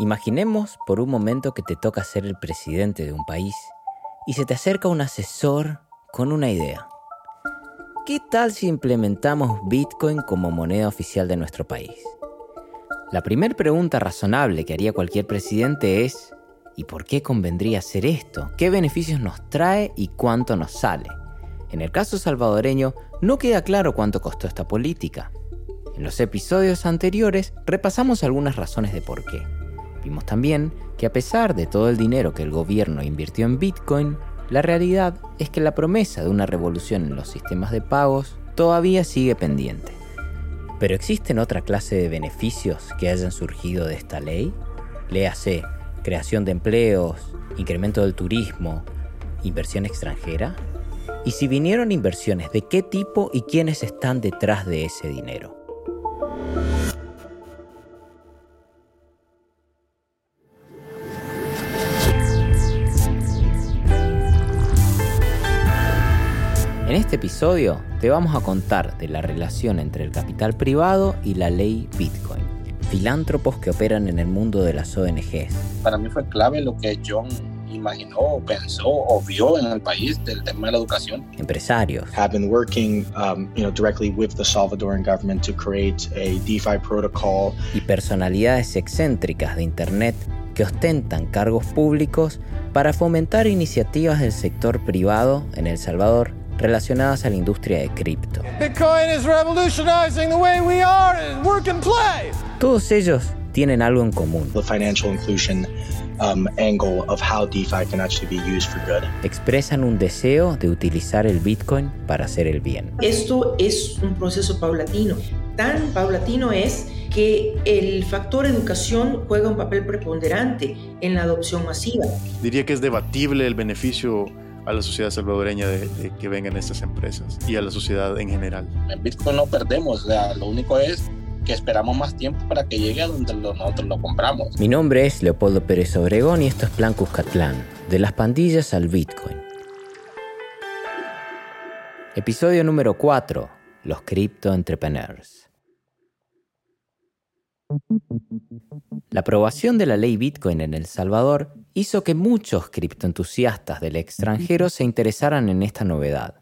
Imaginemos por un momento que te toca ser el presidente de un país y se te acerca un asesor con una idea. ¿Qué tal si implementamos Bitcoin como moneda oficial de nuestro país? La primera pregunta razonable que haría cualquier presidente es, ¿y por qué convendría hacer esto? ¿Qué beneficios nos trae y cuánto nos sale? En el caso salvadoreño, no queda claro cuánto costó esta política. En los episodios anteriores repasamos algunas razones de por qué. Vimos también que a pesar de todo el dinero que el gobierno invirtió en Bitcoin, la realidad es que la promesa de una revolución en los sistemas de pagos todavía sigue pendiente. Pero ¿existen otra clase de beneficios que hayan surgido de esta ley? Léase, creación de empleos, incremento del turismo, inversión extranjera. Y si vinieron inversiones, ¿de qué tipo y quiénes están detrás de ese dinero? En este episodio te vamos a contar de la relación entre el capital privado y la ley Bitcoin. Filántropos que operan en el mundo de las ONGs. Para mí fue clave lo que John imaginó, pensó o vio en el país del tema de la educación. Empresarios. Have been working, um, you know, directly with the Salvadoran government to create a DeFi protocol. Y personalidades excéntricas de Internet que ostentan cargos públicos para fomentar iniciativas del sector privado en El Salvador relacionadas a la industria de cripto. Todos ellos tienen algo en común. The financial inclusion um, angle of how DeFi can actually be used for good. Expresan un deseo de utilizar el Bitcoin para hacer el bien. Esto es un proceso paulatino. Tan paulatino es que el factor educación juega un papel preponderante en la adopción masiva. Diría que es debatible el beneficio a la sociedad salvadoreña de, de, que vengan estas empresas y a la sociedad en general. En Bitcoin no perdemos, o sea, lo único es que esperamos más tiempo para que llegue a donde nosotros lo compramos. Mi nombre es Leopoldo Pérez Obregón y esto es Plan Cuscatlán, de las pandillas al Bitcoin. Episodio número 4, los Crypto Entrepreneurs. La aprobación de la ley Bitcoin en El Salvador hizo que muchos criptoentusiastas del extranjero se interesaran en esta novedad.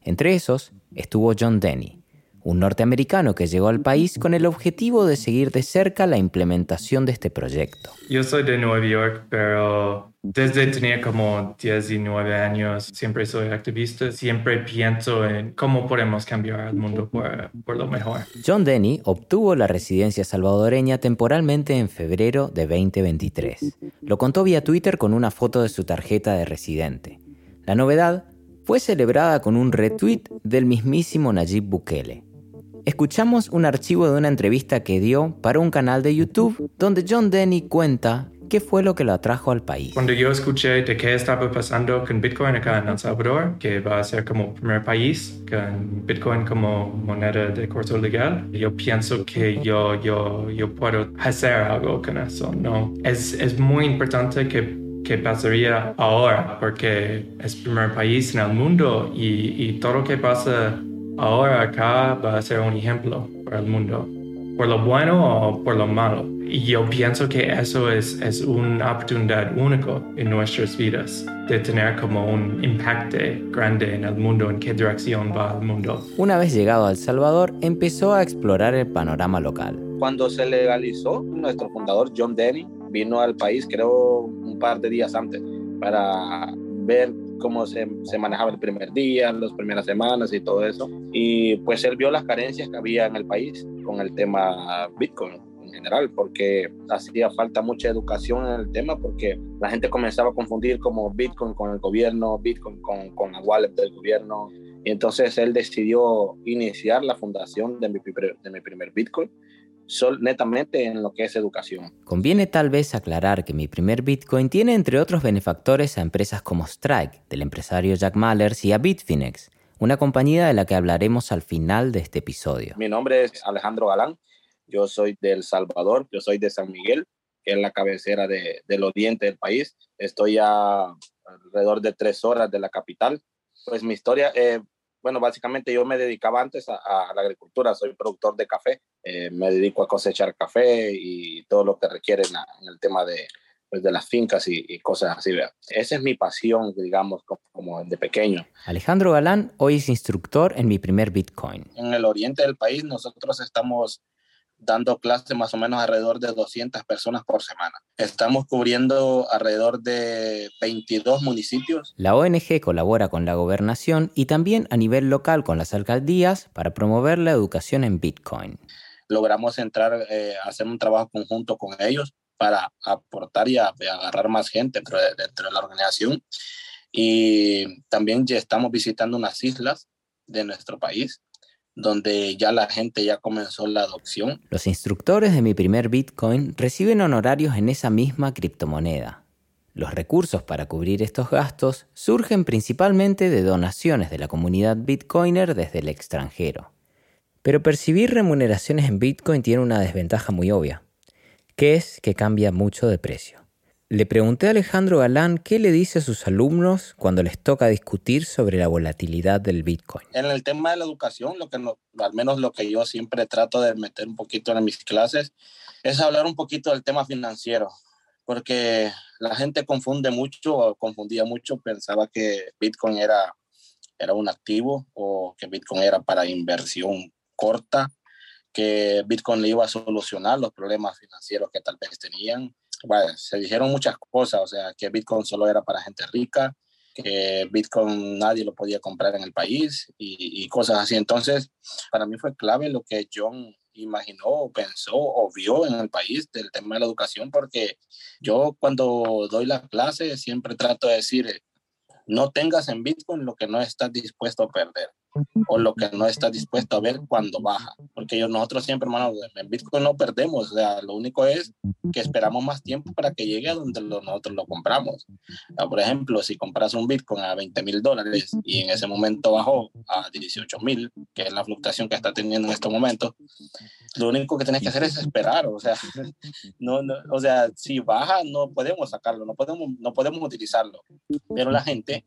Entre esos estuvo John Denny, un norteamericano que llegó al país con el objetivo de seguir de cerca la implementación de este proyecto. Yo soy de Nueva York, pero desde tenía como 19 años siempre soy activista, siempre pienso en cómo podemos cambiar el mundo por, por lo mejor. John Denny obtuvo la residencia salvadoreña temporalmente en febrero de 2023. Lo contó vía Twitter con una foto de su tarjeta de residente. La novedad fue celebrada con un retweet del mismísimo Nayib Bukele escuchamos un archivo de una entrevista que dio para un canal de YouTube donde John Denny cuenta qué fue lo que lo atrajo al país. Cuando yo escuché de qué estaba pasando con Bitcoin acá en El Salvador, que va a ser como primer país con Bitcoin como moneda de curso legal, yo pienso que yo, yo, yo puedo hacer algo con eso, ¿no? Es, es muy importante que que pasaría ahora, porque es el primer país en el mundo y, y todo lo que pasa ahora acá va a ser un ejemplo para el mundo, por lo bueno o por lo malo. Y yo pienso que eso es, es una oportunidad única en nuestras vidas, de tener como un impacto grande en el mundo, en qué dirección va el mundo. Una vez llegado a El Salvador, empezó a explorar el panorama local. Cuando se legalizó, nuestro fundador John Denny vino al país, creo, un par de días antes, para ver cómo se, se, manejaba el primer día, las primeras semanas y todo eso. Y pues él vio las carencias que había en el país con el tema Bitcoin en general, porque hacía falta mucha educación en el tema, porque la gente comenzaba a confundir como Bitcoin con el gobierno, Bitcoin con, con la wallet del gobierno. Y entonces él decidió iniciar la fundación de mi, de mi primer Bitcoin sol, netamente en lo que es educación. Conviene tal vez aclarar que mi primer Bitcoin tiene entre otros benefactores a empresas como Strike, del empresario Jack Mallers, y a Bitfinex, una compañía de la que hablaremos al final de este episodio. Mi nombre es Alejandro Galán, yo soy de El Salvador, yo soy de San Miguel, que es la cabecera de, del oriente del país. Estoy a alrededor de tres horas de la capital. Pues mi historia, eh, bueno, básicamente yo me dedicaba antes a, la agricultura, soy productor de café, eh, me dedico a cosechar café y todo lo que requiere en, el tema de, pues, de las fincas y, cosas así. Esa es mi pasión, digamos, como, como, de pequeño. Alejandro Galán hoy es instructor en mi primer Bitcoin. En el oriente del país nosotros estamos dando clases más o menos alrededor de 200 personas por semana. Estamos cubriendo alrededor de 22 municipios. La ONG colabora con la gobernación y también a nivel local con las alcaldías para promover la educación en Bitcoin. Logramos entrar eh, a hacer un trabajo conjunto con ellos para aportar y, agarrar más gente dentro de, dentro de la organización. Y también ya estamos visitando unas islas de nuestro país donde ya la gente ya comenzó la adopción. Los instructores de mi primer Bitcoin reciben honorarios en esa misma criptomoneda. Los recursos para cubrir estos gastos surgen principalmente de donaciones de la comunidad Bitcoiner desde el extranjero. Pero percibir remuneraciones en Bitcoin tiene una desventaja muy obvia, que es que cambia mucho de precio. Le pregunté a Alejandro Galán qué le dice a sus alumnos cuando les toca discutir sobre la volatilidad del Bitcoin. En el tema de la educación, al menos lo que yo siempre trato de meter un poquito en mis clases, es hablar un poquito del tema financiero, porque la gente confunde mucho, o confundía mucho, pensaba que Bitcoin era, era un activo o que Bitcoin era para inversión corta, que Bitcoin le iba a solucionar los problemas financieros que tal vez tenían se dijeron muchas cosas, o sea, que Bitcoin solo era para gente rica, que Bitcoin nadie lo podía comprar en el país y, cosas así. Entonces, para mí fue clave lo que John imaginó, pensó o vio en el país del tema de la educación, porque yo cuando doy la clase siempre trato de decir, no tengas en Bitcoin lo que no estás dispuesto a perder o lo que no estás dispuesto a ver cuando baja. Porque yo, nosotros siempre, hermano, en Bitcoin no perdemos. O sea, lo único es que esperamos más tiempo para que llegue a donde nosotros lo compramos. por ejemplo, si compras un Bitcoin a 20 mil dólares y en ese momento bajó a 18 mil, que es la fluctuación que está teniendo en estos momentos, lo único que tienes que hacer es esperar. O sea, no, o sea, si baja, no podemos sacarlo, no podemos, no podemos utilizarlo. Pero la gente,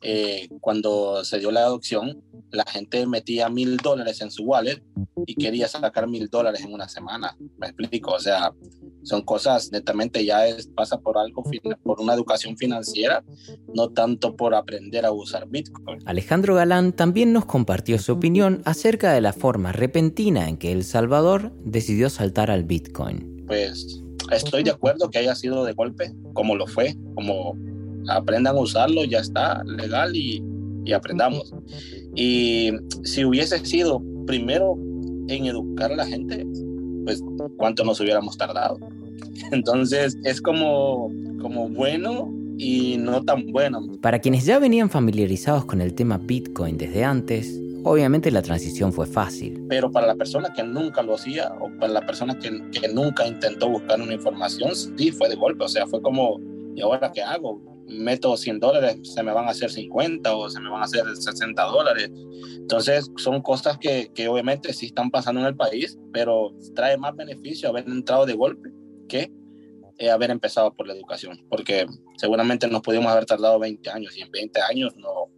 eh, cuando se dio la adopción, la gente metía mil dólares en su wallet y quería sacar mil dólares en una semana. Me explico, o sea, son cosas netamente ya es, pasa por algo, por una educación financiera, no tanto por aprender a usar Bitcoin. Alejandro Galán también nos compartió su opinión acerca de la forma repentina en que El Salvador decidió saltar al Bitcoin. Pues estoy de acuerdo que haya sido de golpe, como lo fue, como aprendan a usarlo, ya está legal y, y aprendamos. Y si hubiese sido primero en educar a la gente, pues cuánto nos hubiéramos tardado. Entonces es como, como bueno y no tan bueno. Para quienes ya venían familiarizados con el tema Bitcoin desde antes, obviamente la transición fue fácil. Pero para la persona que nunca lo hacía o para la persona que, que nunca intentó buscar una información, sí fue de golpe. O sea, fue como, ¿y ahora qué hago? Meto 100 dólares, se me van a hacer 50 o se me van a hacer 60 dólares. Entonces, son cosas que, que obviamente sí están pasando en el país, pero trae más beneficio haber entrado de golpe que eh, haber empezado por la educación, porque seguramente nos pudimos haber tardado 20 años y en 20 años no,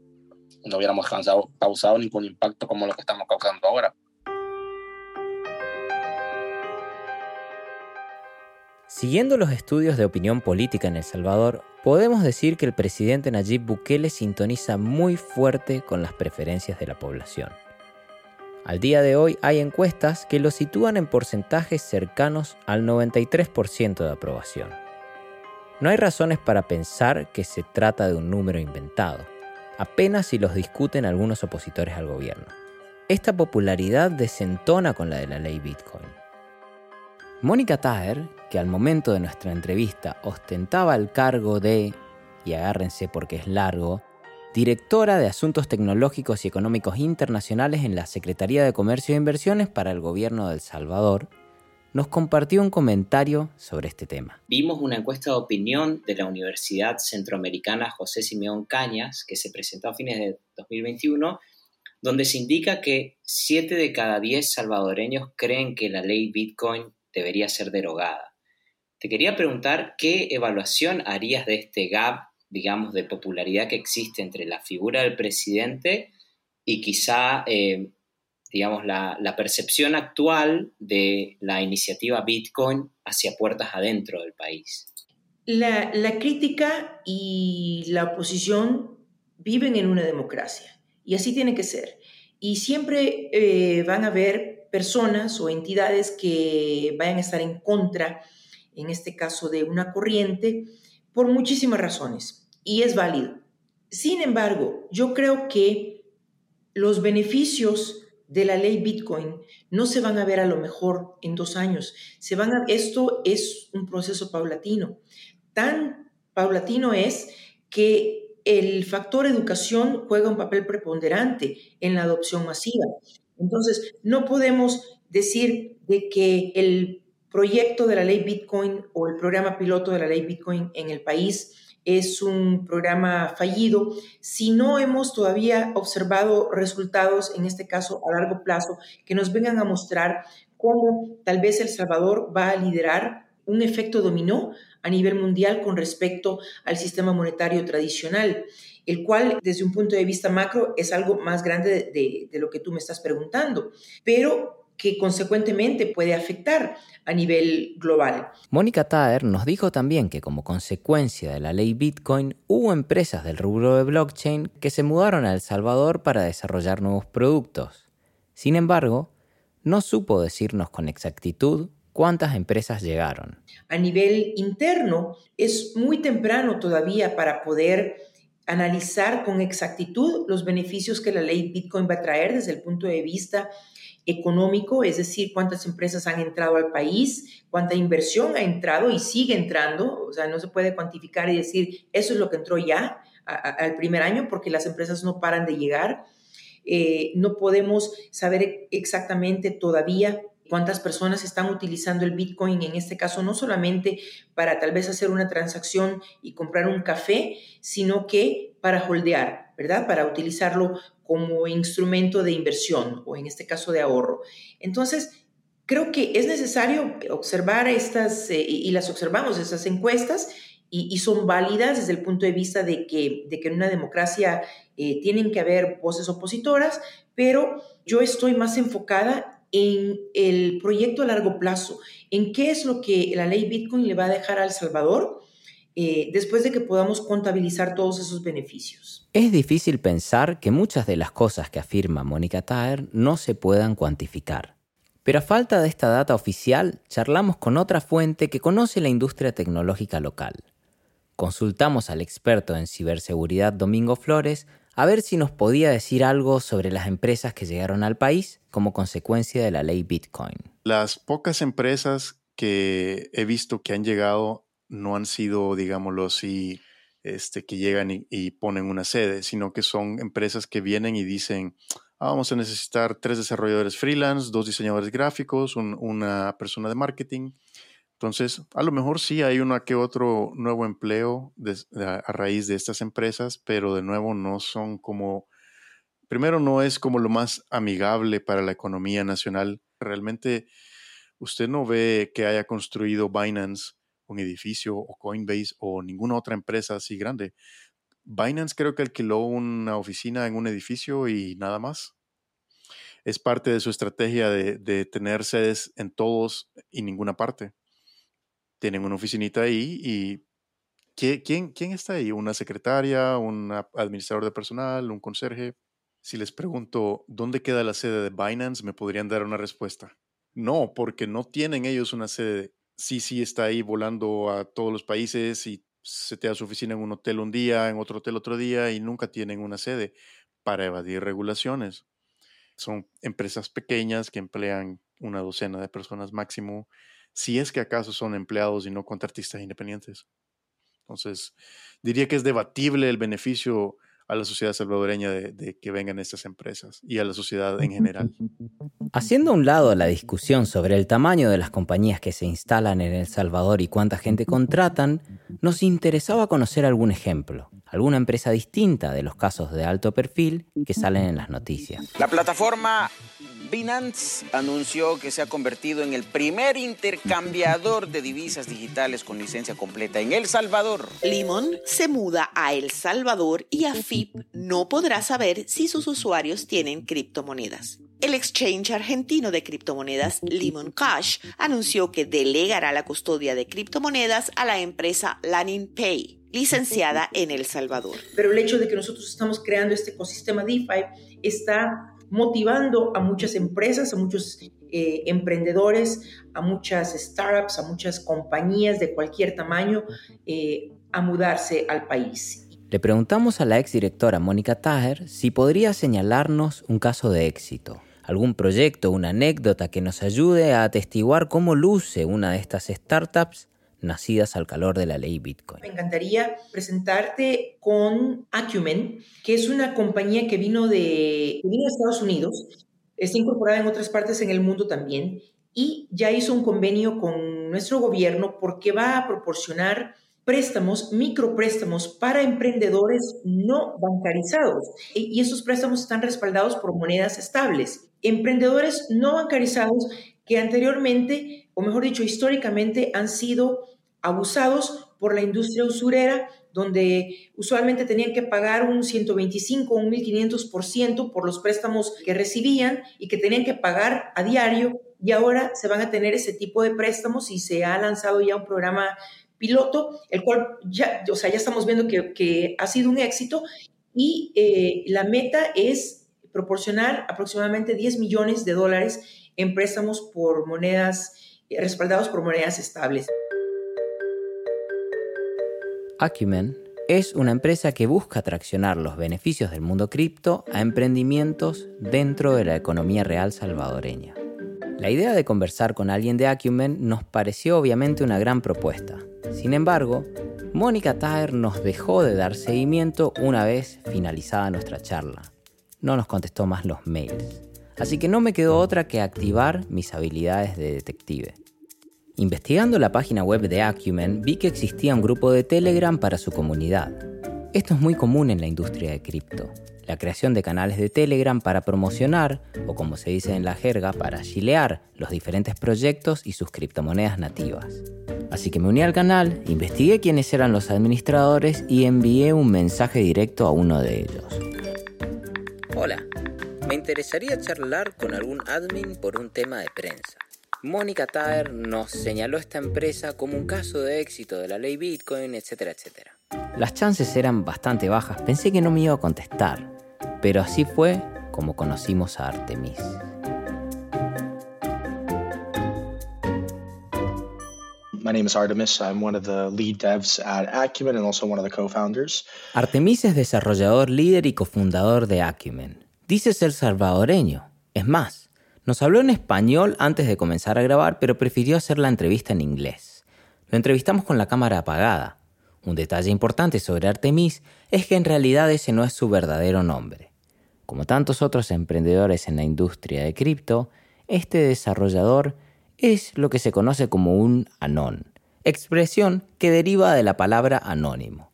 no hubiéramos causado, causado ningún impacto como lo que estamos causando ahora. Siguiendo los estudios de opinión política en El Salvador, podemos decir que el presidente Nayib Bukele sintoniza muy fuerte con las preferencias de la población. Al día de hoy hay encuestas que lo sitúan en porcentajes cercanos al 93% de aprobación. No hay razones para pensar que se trata de un número inventado, apenas si los discuten algunos opositores al gobierno. Esta popularidad desentona con la de la ley Bitcoin. Mónica Taher, que al momento de nuestra entrevista ostentaba el cargo de, y agárrense porque es largo, directora de Asuntos Tecnológicos y Económicos Internacionales en la Secretaría de Comercio e Inversiones para el Gobierno de El Salvador, nos compartió un comentario sobre este tema. Vimos una encuesta de opinión de la Universidad Centroamericana José Simeón Cañas, que se presentó a fines de 2021, donde se indica que 7 de cada 10 salvadoreños creen que la ley Bitcoin debería ser derogada. Te quería preguntar qué evaluación harías de este gap, digamos, de popularidad que existe entre la figura del presidente y quizá, eh, digamos, la, percepción actual de la iniciativa Bitcoin hacia puertas adentro del país. La, crítica y la oposición viven en una democracia y así tiene que ser. Y siempre eh, van a haber personas o entidades que vayan a estar en contra, en este caso de una corriente, por muchísimas razones. Y es válido. Sin embargo, yo creo que los beneficios de la ley Bitcoin no se van a ver a lo mejor en dos años. Se van a, esto es un proceso paulatino. Tan paulatino es que el factor educación juega un papel preponderante en la adopción masiva. Entonces, no podemos decir de que el proyecto de la ley Bitcoin o el programa piloto de la ley Bitcoin en el país es un programa fallido si no hemos todavía observado resultados, en este caso a largo plazo, que nos vengan a mostrar cómo tal vez El Salvador va a liderar un efecto dominó a nivel mundial con respecto al sistema monetario tradicional, el cual desde un punto de vista macro es algo más grande de, de lo que tú me estás preguntando. Pero que consecuentemente puede afectar a nivel global. Mónica Taer nos dijo también que como consecuencia de la ley Bitcoin hubo empresas del rubro de blockchain que se mudaron a El Salvador para desarrollar nuevos productos. Sin embargo, no supo decirnos con exactitud cuántas empresas llegaron. A nivel interno es muy temprano todavía para poder analizar con exactitud los beneficios que la ley Bitcoin va a traer desde el punto de vista económico, es decir, cuántas empresas han entrado al país, cuánta inversión ha entrado y sigue entrando, o sea, no se puede cuantificar y decir, eso es lo que entró ya al primer año porque las empresas no paran de llegar. Eh, no podemos saber exactamente todavía cuántas personas están utilizando el Bitcoin, en este caso no solamente para tal vez hacer una transacción y comprar un café, sino que para holdear, ¿verdad? Para utilizarlo como instrumento de inversión o en este caso de ahorro. Entonces, creo que es necesario observar estas, eh, y las observamos, esas encuestas, y, son válidas desde el punto de vista de que, de que en una democracia eh, tienen que haber voces opositoras, pero yo estoy más enfocada en el proyecto a largo plazo, en qué es lo que la ley Bitcoin le va a dejar a El Salvador eh, después de que podamos contabilizar todos esos beneficios. Es difícil pensar que muchas de las cosas que afirma Mónica Taer no se puedan cuantificar. Pero a falta de esta data oficial, charlamos con otra fuente que conoce la industria tecnológica local. Consultamos al experto en ciberseguridad Domingo Flores a ver si nos podía decir algo sobre las empresas que llegaron al país como consecuencia de la ley Bitcoin. Las pocas empresas que he visto que han llegado no han sido, digámoslo así, este, que llegan y, ponen una sede, sino que son empresas que vienen y dicen, ah, vamos a necesitar tres desarrolladores freelance, dos diseñadores gráficos, una persona de marketing. Entonces, a lo mejor sí hay uno que otro nuevo empleo a raíz de estas empresas, pero de nuevo no son como, primero no es como lo más amigable para la economía nacional. Realmente usted no ve que haya construido Binance un edificio o Coinbase o ninguna otra empresa así grande. Binance creo que alquiló una oficina en un edificio y nada más. Es parte de su estrategia de, tener sedes en todos y ninguna parte. Tienen una oficinita ahí y ¿quién, quién está ahí? ¿Una secretaria, un administrador de personal, un conserje? Si les pregunto, ¿dónde queda la sede de Binance? Me podrían dar una respuesta. No, porque no tienen ellos una sede sí, sí está ahí volando a todos los países y se te da su oficina en un hotel un día, en otro hotel otro día y nunca tienen una sede para evadir regulaciones. Son empresas pequeñas que emplean una docena de personas máximo, si es que acaso son empleados y no contratistas independientes. Entonces, diría que es debatible el beneficio a la sociedad salvadoreña de, que vengan estas empresas y a la sociedad en general. Haciendo a un lado la discusión sobre el tamaño de las compañías que se instalan en El Salvador y cuánta gente contratan, nos interesaba conocer algún ejemplo, alguna empresa distinta de los casos de alto perfil que salen en las noticias. La plataforma Binance anunció que se ha convertido en el primer intercambiador de divisas digitales con licencia completa en El Salvador. Limon se muda a El Salvador y AFIP no podrá saber si sus usuarios tienen criptomonedas. El exchange argentino de criptomonedas Limon Cash anunció que delegará la custodia de criptomonedas a la empresa Lanin Pay, licenciada en El Salvador. Pero el hecho de que nosotros estamos creando este ecosistema DeFi está motivando a muchas empresas, a muchos eh, emprendedores, a muchas startups, a muchas compañías de cualquier tamaño eh, a mudarse al país. Le preguntamos a la exdirectora Mónica Taher si podría señalarnos un caso de éxito algún proyecto, una anécdota que nos ayude a atestiguar cómo luce una de estas startups nacidas al calor de la ley Bitcoin. Me encantaría presentarte con Acumen, que es una compañía que vino de, vino de Estados Unidos, está incorporada en otras partes en el mundo también y ya hizo un convenio con nuestro gobierno porque va a proporcionar préstamos, micropréstamos para emprendedores no bancarizados. Y esos préstamos están respaldados por monedas estables. Emprendedores no bancarizados que anteriormente, o mejor dicho, históricamente han sido abusados por la industria usurera, donde usualmente tenían que pagar un 125 o un 1500% por los préstamos que recibían y que tenían que pagar a diario. Y ahora se van a tener ese tipo de préstamos y se ha lanzado ya un programa piloto, el cual ya, o sea, ya estamos viendo que, ha sido un éxito y eh, la meta es proporcionar aproximadamente 10 millones de dólares en préstamos por monedas, eh, respaldados por monedas estables. Acumen es una empresa que busca traccionar los beneficios del mundo cripto a emprendimientos dentro de la economía real salvadoreña. La idea de conversar con alguien de Acumen nos pareció obviamente una gran propuesta, sin embargo, Mónica Taher nos dejó de dar seguimiento una vez finalizada nuestra charla. No nos contestó más los mails. Así que no me quedó otra que activar mis habilidades de detective. Investigando la página web de Acumen, vi que existía un grupo de Telegram para su comunidad. Esto es muy común en la industria de cripto, la creación de canales de Telegram para promocionar, o como se dice en la jerga, para chilear los diferentes proyectos y sus criptomonedas nativas. Así que me uní al canal, investigué quiénes eran los administradores y envié un mensaje directo a uno de ellos. Hola, me interesaría charlar con algún admin por un tema de prensa. Mónica Taer nos señaló esta empresa como un caso de éxito de la ley Bitcoin, etcétera, etcétera. Las chances eran bastante bajas, pensé que no me iba a contestar, pero así fue como conocimos a Artemis. My name is Artemis. I'm one of the lead devs at Acumen and also one of the co-founders. Artemis es desarrollador líder y cofundador de Acumen. Dice ser salvadoreño. Es más, nos habló en español antes de comenzar a grabar, pero prefirió hacer la entrevista en inglés. Lo entrevistamos con la cámara apagada. Un detalle importante sobre Artemis es que en realidad ese no es su verdadero nombre. Como tantos otros emprendedores en la industria de cripto, este desarrollador es lo que se conoce como un anón, expresión que deriva de la palabra anónimo.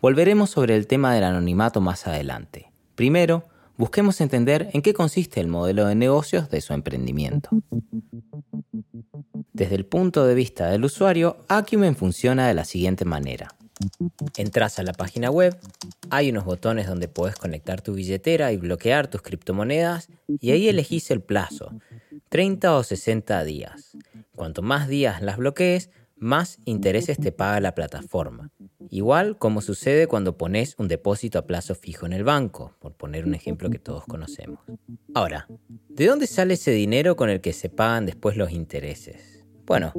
Volveremos sobre el tema del anonimato más adelante. Primero, busquemos entender en qué consiste el modelo de negocios de su emprendimiento. Desde el punto de vista del usuario, Acumen funciona de la siguiente manera. Entras a la página web, hay unos botones donde puedes conectar tu billetera y bloquear tus criptomonedas y ahí elegís el plazo, 30 o 60 días. Cuanto más días las bloquees, más intereses te paga la plataforma. Igual como sucede cuando pones un depósito a plazo fijo en el banco, por poner un ejemplo que todos conocemos. Ahora, ¿de dónde sale ese dinero con el que se pagan después los intereses? Bueno,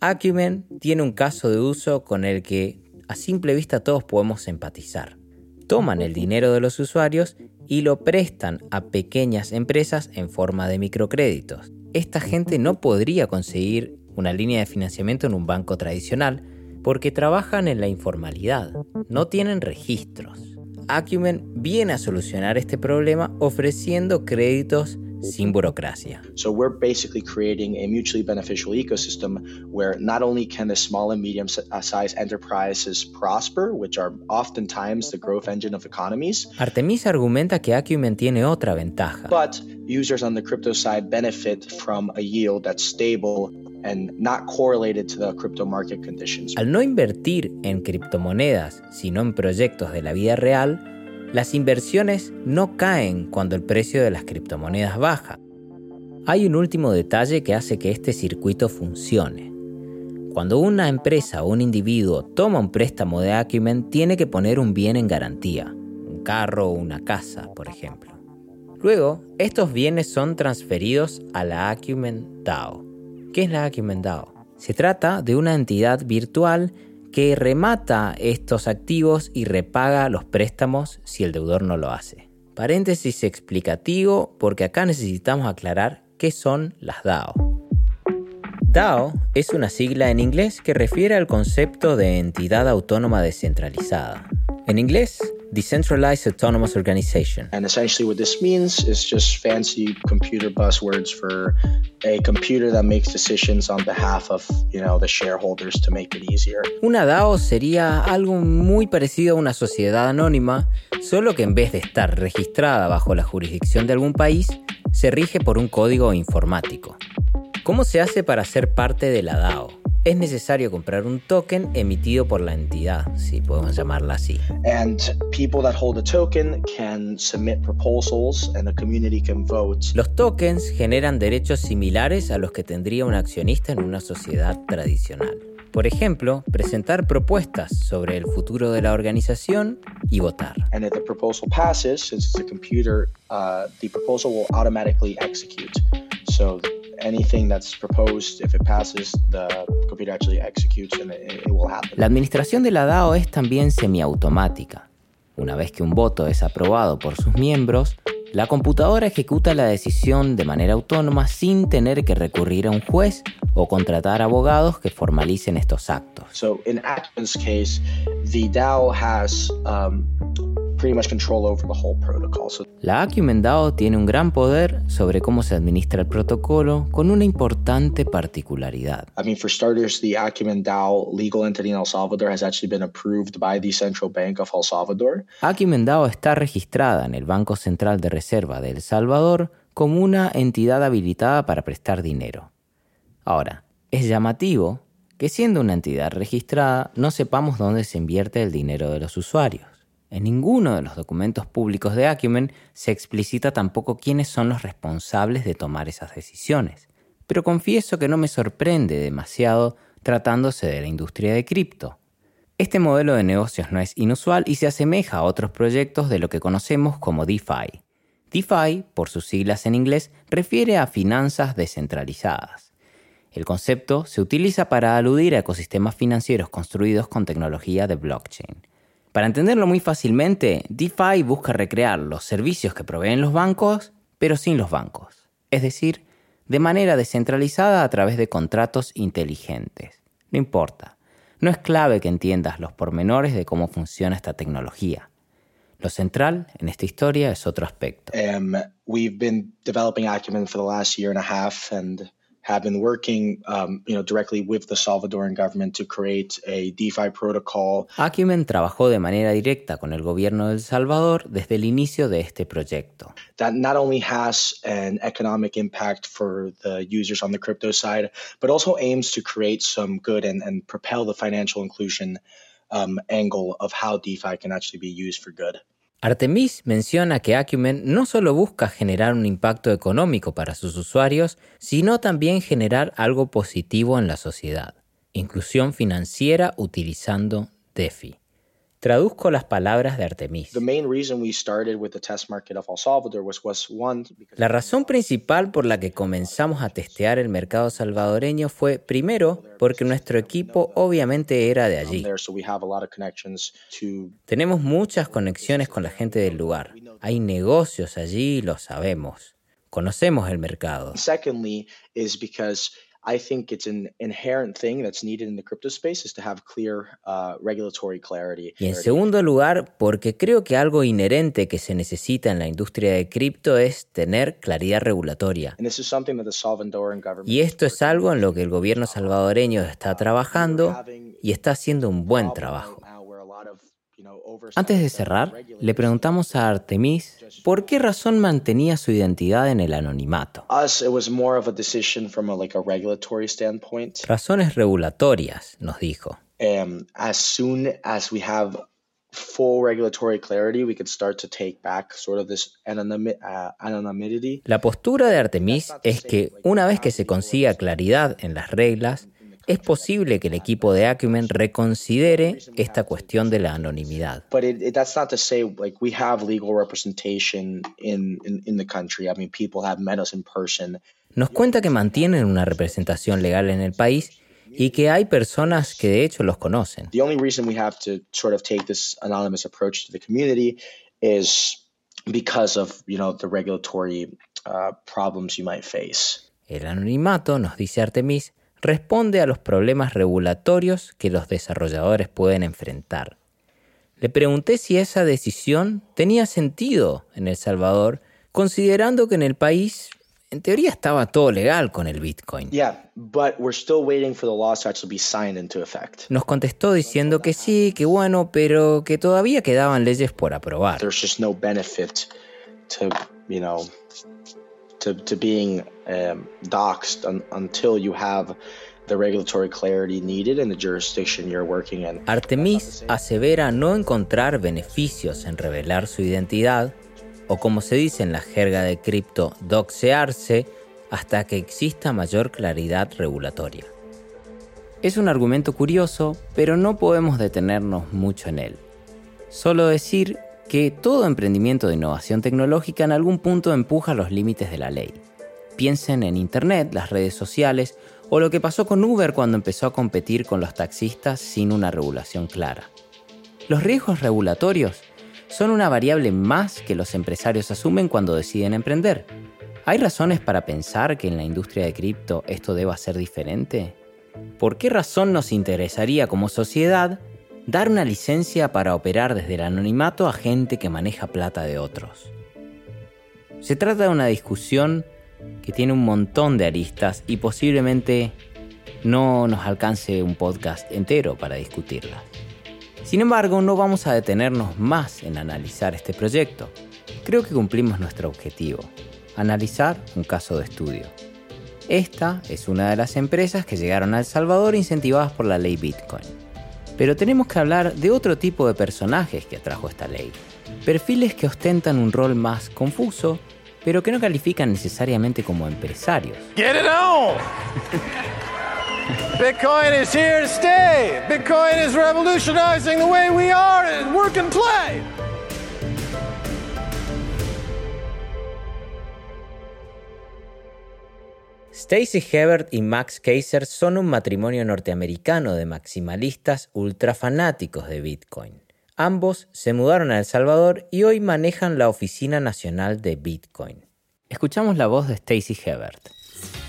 Acumen tiene un caso de uso con el que a simple vista todos podemos empatizar. Toman el dinero de los usuarios y lo prestan a pequeñas empresas en forma de microcréditos. Esta gente no podría conseguir una línea de financiamiento en un banco tradicional porque trabajan en la informalidad, no tienen registros. Acumen viene a solucionar este problema ofreciendo créditos sin burocracia. So we're basically creating a mutually beneficial ecosystem where not only can the small and medium sized enterprises prosper, which are oftentimes the growth engine of economies. Artemis argumenta que Acumen tiene otra ventaja. But users on the crypto side benefit from a yield that's stable and not correlated to the crypto market conditions. Al no invertir en criptomonedas, sino en proyectos de la vida real, las inversiones no caen cuando el precio de las criptomonedas baja. Hay un último detalle que hace que este circuito funcione. Cuando una empresa o un individuo toma un préstamo de Acumen, tiene que poner un bien en garantía, un carro o una casa, por ejemplo. Luego, estos bienes son transferidos a la Acumen DAO. ¿Qué es la Acumen DAO? Se trata de una entidad virtual que remata estos activos y repaga los préstamos si el deudor no lo hace. Paréntesis explicativo porque acá necesitamos aclarar qué son las DAO. DAO es una sigla en inglés que refiere al concepto de entidad autónoma descentralizada. En inglés, Decentralized Autonomous Organization. And essentially, what this means is just fancy computer buzzwords for a computer that makes decisions on behalf of, you know, the shareholders to make it easier. Una DAO sería algo muy parecido a una sociedad anónima, solo que en vez de estar registrada bajo la jurisdicción de algún país, se rige por un código informático. ¿Cómo se hace para ser parte de la DAO? es necesario comprar un token emitido por la entidad, si podemos llamarla así. Los tokens generan derechos similares a los que tendría un accionista en una sociedad tradicional. Por ejemplo, presentar propuestas sobre el futuro de la organización y votar. And if the proposal So anything that's proposed, if it passes, the computer actually executes and it, will happen. La administración de la DAO es también semiautomática. Una vez que un voto es aprobado por sus miembros, la computadora ejecuta la decisión de manera autónoma sin tener que recurrir a un juez o contratar abogados que formalicen estos actos. So in Ackman's case, the DAO has um, la Acumen DAO tiene un gran poder sobre cómo se administra el protocolo con una importante particularidad. I mean, for starters, the Acumen DAO legal entity in El Salvador has actually been approved by the Central Bank of El Salvador. Acumen DAO está registrada en el Banco Central de Reserva de El Salvador como una entidad habilitada para prestar dinero. Ahora, es llamativo que siendo una entidad registrada no sepamos dónde se invierte el dinero de los usuarios. En ninguno de los documentos públicos de Acumen se explicita tampoco quiénes son los responsables de tomar esas decisiones. Pero confieso que no me sorprende demasiado tratándose de la industria de cripto. Este modelo de negocios no es inusual y se asemeja a otros proyectos de lo que conocemos como DeFi. DeFi, por sus siglas en inglés, refiere a finanzas descentralizadas. El concepto se utiliza para aludir a ecosistemas financieros construidos con tecnología de blockchain. Para entenderlo muy fácilmente, DeFi busca recrear los servicios que proveen los bancos, pero sin los bancos. Es decir, de manera descentralizada a través de contratos inteligentes. No importa. No es clave que entiendas los pormenores de cómo funciona esta tecnología. Lo central en esta historia es otro aspecto. And have been working, um, you know, directly with the Salvadoran government to create a DeFi protocol. Acumen trabajó de manera directa con el gobierno de El Salvador desde el inicio de este proyecto. That not only has an economic impact for the users on the crypto side, but also aims to create some good and, and propel the financial inclusion um, angle of how DeFi can actually be used for good. Artemis menciona que Acumen no solo busca generar un impacto económico para sus usuarios, sino también generar algo positivo en la sociedad, inclusión financiera utilizando DeFi. Traduzco las palabras de Artemis. La razón principal por la que comenzamos a testear el mercado salvadoreño fue, primero, porque nuestro equipo obviamente era de allí. Tenemos muchas conexiones con la gente del lugar. Hay negocios allí, lo sabemos. Conocemos el mercado. I think it's an inherent thing that's needed in the crypto space is to have clear uh, regulatory clarity. Y en segundo lugar, porque creo que algo inherente que se necesita en la industria de cripto es tener claridad regulatoria. Y esto es algo en lo que el gobierno salvadoreño está trabajando y está haciendo un buen trabajo. Antes de cerrar, le preguntamos a Artemis por qué razón mantenía su identidad en el anonimato. Razones regulatorias, nos dijo. Um, uh. La postura de Artemis es que una vez que se consiga claridad en las reglas, es posible que el equipo de Acumen reconsidere esta cuestión de la anonimidad. But it, it, that's not to say like we have legal representation in, in, in the country. I mean, people have met us in person. Nos cuenta que mantienen una representación legal en el país y que hay personas que de hecho los conocen. The only reason we have to sort of take this anonymous approach to the community is because of you know the regulatory problems you might face. El anonimato, nos dice Artemis, responde a los problemas regulatorios que los desarrolladores pueden enfrentar. Le pregunté si esa decisión tenía sentido en El Salvador, considerando que en el país en teoría estaba todo legal con el Bitcoin. Yeah, but we're still waiting for the laws to actually be signed into effect. Nos contestó diciendo que sí, que bueno, pero que todavía quedaban leyes por aprobar. To, to being um, doxxed un, until you have the regulatory clarity needed in the jurisdiction you're working in. Artemis asevera no encontrar beneficios en revelar su identidad, o como se dice en la jerga de cripto, doxearse, hasta que exista mayor claridad regulatoria. Es un argumento curioso, pero no podemos detenernos mucho en él. Solo decir que todo emprendimiento de innovación tecnológica en algún punto empuja los límites de la ley. Piensen en Internet, las redes sociales o lo que pasó con Uber cuando empezó a competir con los taxistas sin una regulación clara. Los riesgos regulatorios son una variable más que los empresarios asumen cuando deciden emprender. ¿Hay razones para pensar que en la industria de cripto esto deba ser diferente? ¿Por qué razón nos interesaría como sociedad dar una licencia para operar desde el anonimato a gente que maneja plata de otros? Se trata de una discusión que tiene un montón de aristas y posiblemente no nos alcance un podcast entero para discutirla. Sin embargo, no vamos a detenernos más en analizar este proyecto. Creo que cumplimos nuestro objetivo, analizar un caso de estudio. Esta es una de las empresas que llegaron a El Salvador incentivadas por la ley Bitcoin. Pero tenemos que hablar de otro tipo de personajes que atrajo esta ley. Perfiles que ostentan un rol más confuso, pero que no califican necesariamente como empresarios. Get it on! Bitcoin is here to stay. Bitcoin is revolutionizing the way we are and work and play. Stacy Hebert y Max Kaiser son un matrimonio norteamericano de maximalistas ultrafanáticos de Bitcoin. Ambos se mudaron a El Salvador y hoy manejan la Oficina Nacional de Bitcoin. Escuchamos la voz de Stacy Hebert.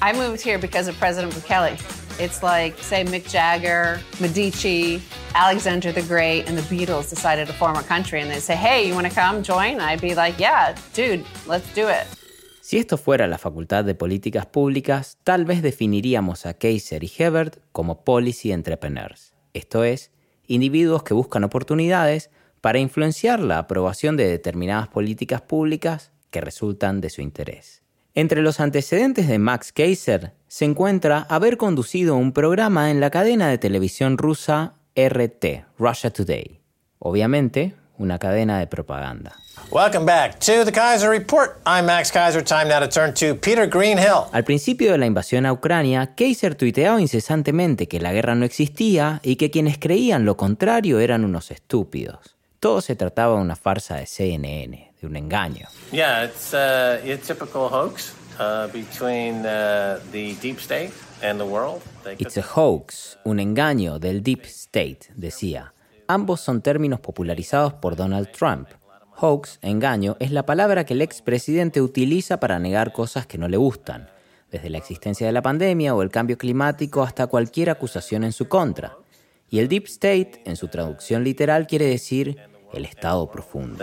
I moved here because of President Bukele. It's like, say, Mick Jagger, Medici, Alexander the Great, and the Beatles decided to form a country and they say, hey, you want to come join? I'd be like, yeah, dude, let's do it. Si esto fuera la Facultad de Políticas Públicas, tal vez definiríamos a Kaiser y Hebert como policy entrepreneurs, esto es, individuos que buscan oportunidades para influenciar la aprobación de determinadas políticas públicas que resultan de su interés. Entre los antecedentes de Max Kaiser se encuentra haber conducido un programa en la cadena de televisión rusa RT, Russia Today. Obviamente, una cadena de propaganda. Welcome back to the Kaiser Report. I'm Max Kaiser. Time now to turn to Peter Greenhill. Al principio de la invasión a Ucrania, Kaiser tuiteaba incesantemente que la guerra no existía y que quienes creían lo contrario eran unos estúpidos. Todo se trataba de una farsa de CNN, de un engaño. Yeah, it's uh, a typical hoax uh, between uh, the deep state and the world. They It's a hoax, un engaño del Deep State, decía. Ambos son términos popularizados por Donald Trump. Hoax, engaño, es la palabra que el expresidente utiliza para negar cosas que no le gustan. desde la existencia de la pandemia o el cambio climático hasta cualquier acusación en su contra. Y el Deep State, en su traducción literal, quiere decir el Estado profundo.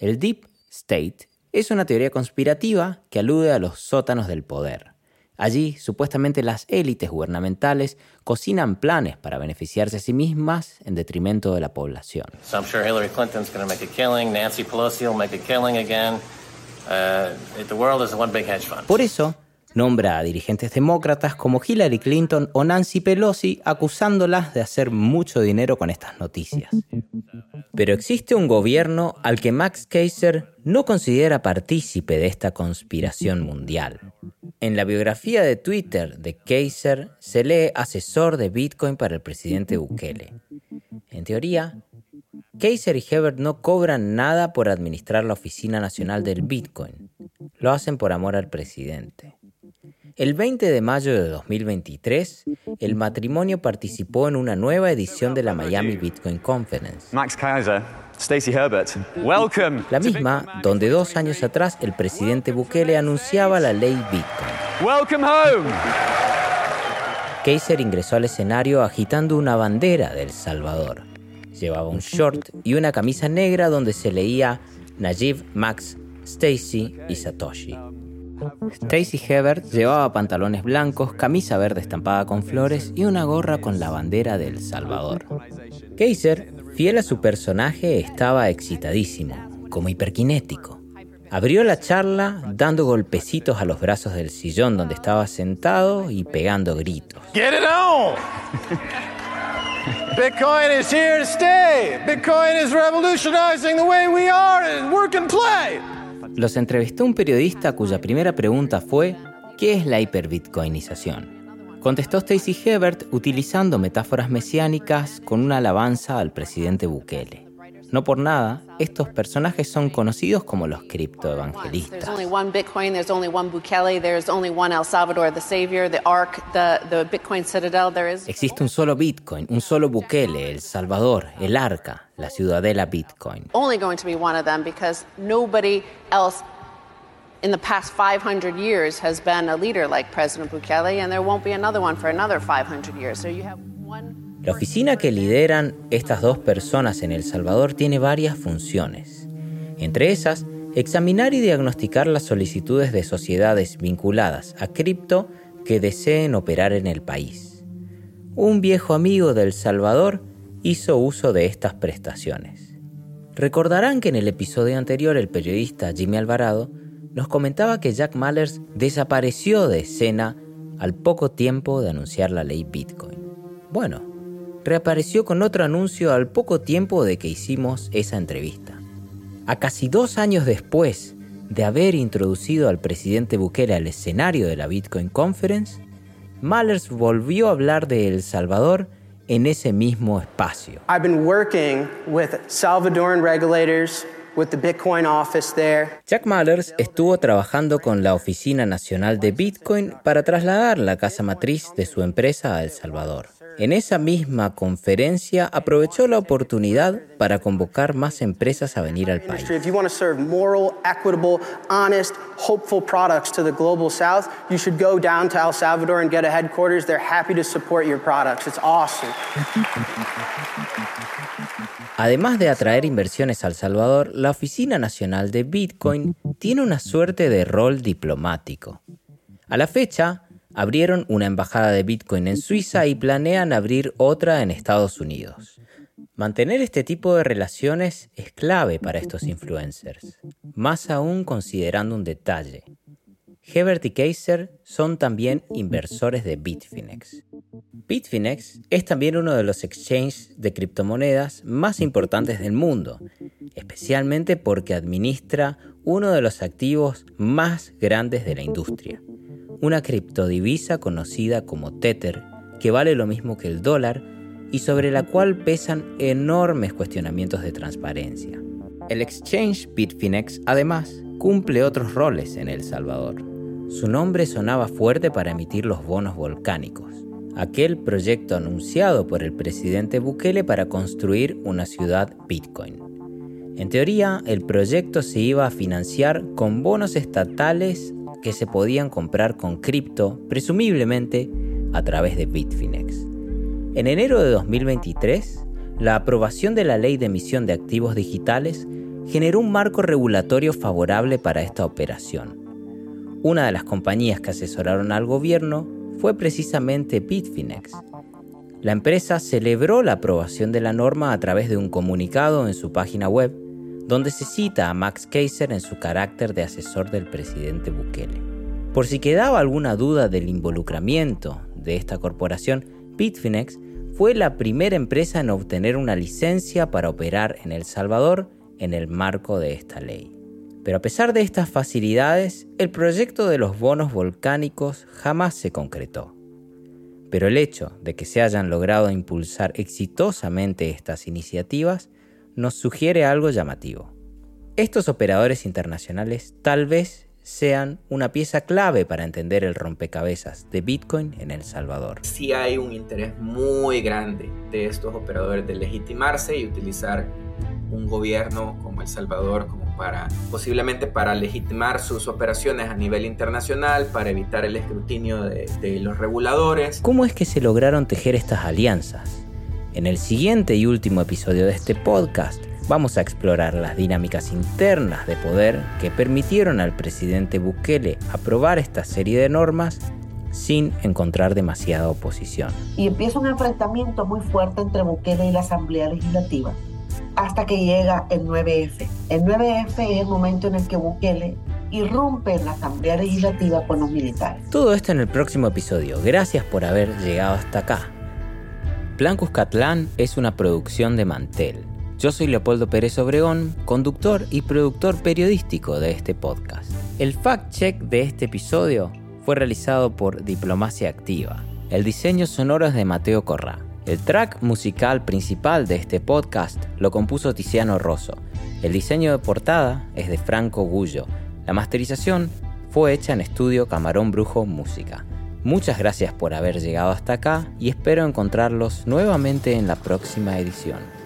El Deep State es una teoría conspirativa que alude a los sótanos del poder. Allí, supuestamente, las élites gubernamentales cocinan planes para beneficiarse a sí mismas en detrimento de la población. Por eso, nombra a dirigentes demócratas como Hillary Clinton o Nancy Pelosi acusándolas de hacer mucho dinero con estas noticias. Pero existe un gobierno al que Max Kaiser no considera partícipe de esta conspiración mundial. En la biografía de Twitter de Kaiser se lee asesor de Bitcoin para el presidente Bukele. En teoría, Kaiser y Hebert no cobran nada por administrar la Oficina Nacional del Bitcoin. Lo hacen por amor al presidente. El 20 de mayo de 2023, el matrimonio participó en una nueva edición de la Miami Bitcoin Conference. Max Kaiser, Stacey Herbert, welcome. La misma donde dos años atrás el presidente Bukele anunciaba la ley Bitcoin. Welcome home. Kaiser ingresó al escenario agitando una bandera de El Salvador. Llevaba un short y una camisa negra donde se leía Najib, Max, Stacy y Satoshi. Stacy Hebert llevaba pantalones blancos, camisa verde estampada con flores y una gorra con la bandera de El Salvador. Kaiser, fiel a su personaje, estaba excitadísimo, como hiperkinético. Abrió la charla dando golpecitos a los brazos del sillón donde estaba sentado y pegando gritos. Get it on. Bitcoin is here to stay. Bitcoin is revolutionizing the way we are and work and play. Los entrevistó un periodista cuya primera pregunta fue ¿qué es la hiperbitcoinización? Contestó Stacy Hebert utilizando metáforas mesiánicas con una alabanza al presidente Bukele. No por nada, estos personajes son conocidos como los criptoevangelistas. Existe un solo Bitcoin, un solo Bukele, El Salvador, el Arca, la ciudadela Bitcoin. Only going to be one of them because nobody else in the past 500 years has been a leader like President Bukele, and there won't be another one for another 500 years. So you have one. La oficina que lideran estas dos personas en El Salvador tiene varias funciones. Entre esas, examinar y diagnosticar las solicitudes de sociedades vinculadas a cripto que deseen operar en el país. Un viejo amigo de El Salvador hizo uso de estas prestaciones. Recordarán que en el episodio anterior el periodista Jimmy Alvarado nos comentaba que Jack Mallers desapareció de escena al poco tiempo de anunciar la ley Bitcoin. Bueno, reapareció con otro anuncio al poco tiempo de que hicimos esa entrevista. A casi dos años después de haber introducido al presidente Bukele al escenario de la Bitcoin Conference, Mallers volvió a hablar de El Salvador en ese mismo espacio. I've been working with Salvadoran regulators with the Bitcoin office there. Jack Mallers estuvo trabajando con la Oficina Nacional de Bitcoin para trasladar la casa matriz de su empresa a El Salvador. En esa misma conferencia aprovechó la oportunidad para convocar más empresas a venir al país. Además de atraer inversiones a El Salvador, la Oficina Nacional de Bitcoin tiene una suerte de rol diplomático. A la fecha, abrieron una embajada de Bitcoin en Suiza y planean abrir otra en Estados Unidos. Mantener este tipo de relaciones es clave para estos influencers, más aún considerando un detalle. Hebert y Kaiser son también inversores de Bitfinex. Bitfinex es también uno de los exchanges de criptomonedas más importantes del mundo, especialmente porque administra uno de los activos más grandes de la industria, una criptodivisa conocida como Tether, que vale lo mismo que el dólar y sobre la cual pesan enormes cuestionamientos de transparencia. El exchange Bitfinex además cumple otros roles en El Salvador. Su nombre sonaba fuerte para emitir los bonos volcánicos, aquel proyecto anunciado por el presidente Bukele para construir una ciudad Bitcoin. En teoría, el proyecto se iba a financiar con bonos estatales que se podían comprar con cripto, presumiblemente a través de Bitfinex. En enero de 2023, la aprobación de la ley de emisión de activos digitales generó un marco regulatorio favorable para esta operación. Una de las compañías que asesoraron al gobierno fue precisamente Bitfinex. La empresa celebró la aprobación de la norma a través de un comunicado en su página web donde se cita a Max Kaiser en su carácter de asesor del presidente Bukele. Por si quedaba alguna duda del involucramiento de esta corporación, Bitfinex fue la primera empresa en obtener una licencia para operar en El Salvador en el marco de esta ley. Pero a pesar de estas facilidades, el proyecto de los bonos volcánicos jamás se concretó. Pero el hecho de que se hayan logrado impulsar exitosamente estas iniciativas nos sugiere algo llamativo. Estos operadores internacionales tal vez sean una pieza clave para entender el rompecabezas de Bitcoin en El Salvador. Sí hay un interés muy grande de estos operadores de legitimarse y utilizar un gobierno como El Salvador como para posiblemente para legitimar sus operaciones a nivel internacional, para evitar el escrutinio de, de los reguladores. ¿Cómo es que se lograron tejer estas alianzas? En el siguiente y último episodio de este podcast vamos a explorar las dinámicas internas de poder que permitieron al presidente Bukele aprobar esta serie de normas sin encontrar demasiada oposición. Y empieza un enfrentamiento muy fuerte entre Bukele y la Asamblea Legislativa hasta que llega el 9F. El 9F es el momento en el que Bukele irrumpe en la Asamblea Legislativa con los militares. Todo esto en el próximo episodio. Gracias por haber llegado hasta acá. Plan Cuscatlán es una producción de Mantel. Yo soy Leopoldo Pérez Obregón, conductor y productor periodístico de este podcast. El fact-check de este episodio fue realizado por Diplomacia Activa. El diseño sonoro es de Mateo Corrá. El track musical principal de este podcast lo compuso Tiziano Rosso. El diseño de portada es de Franco Gullo. La masterización fue hecha en estudio Camarón Brujo Música. Muchas gracias por haber llegado hasta acá y espero encontrarlos nuevamente en la próxima edición.